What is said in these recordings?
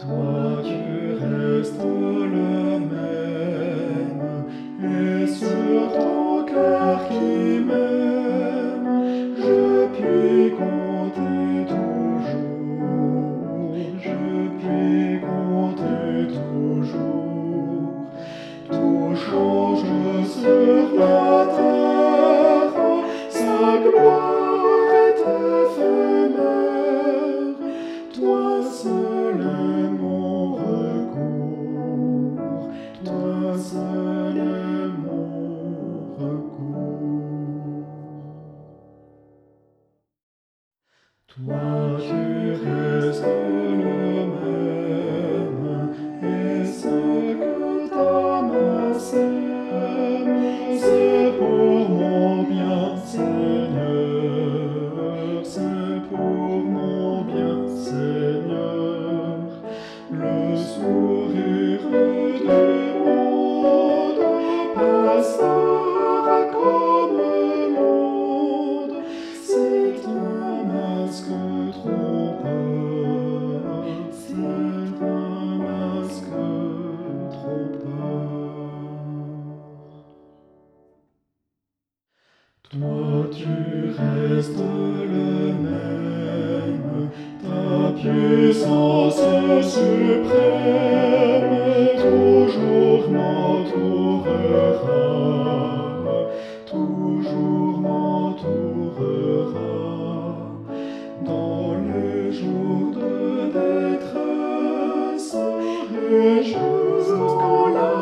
Toi tu restes le Moi, tu restes le même. Et Toi tu restes le même, ta puissance suprême toujours m'entourera, toujours m'entourera. Dans le jour de détresse et la.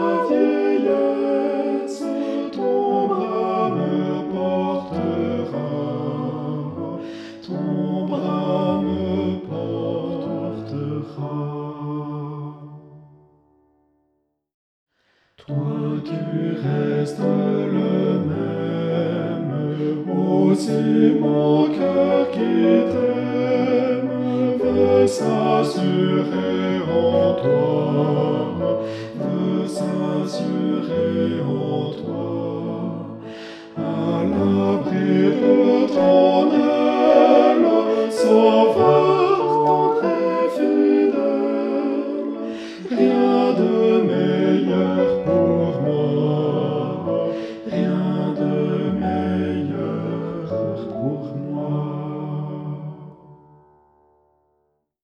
Moi, me portera. Toi tu restes le même, aussi mon cœur qui t'aime veut s'assurer en toi.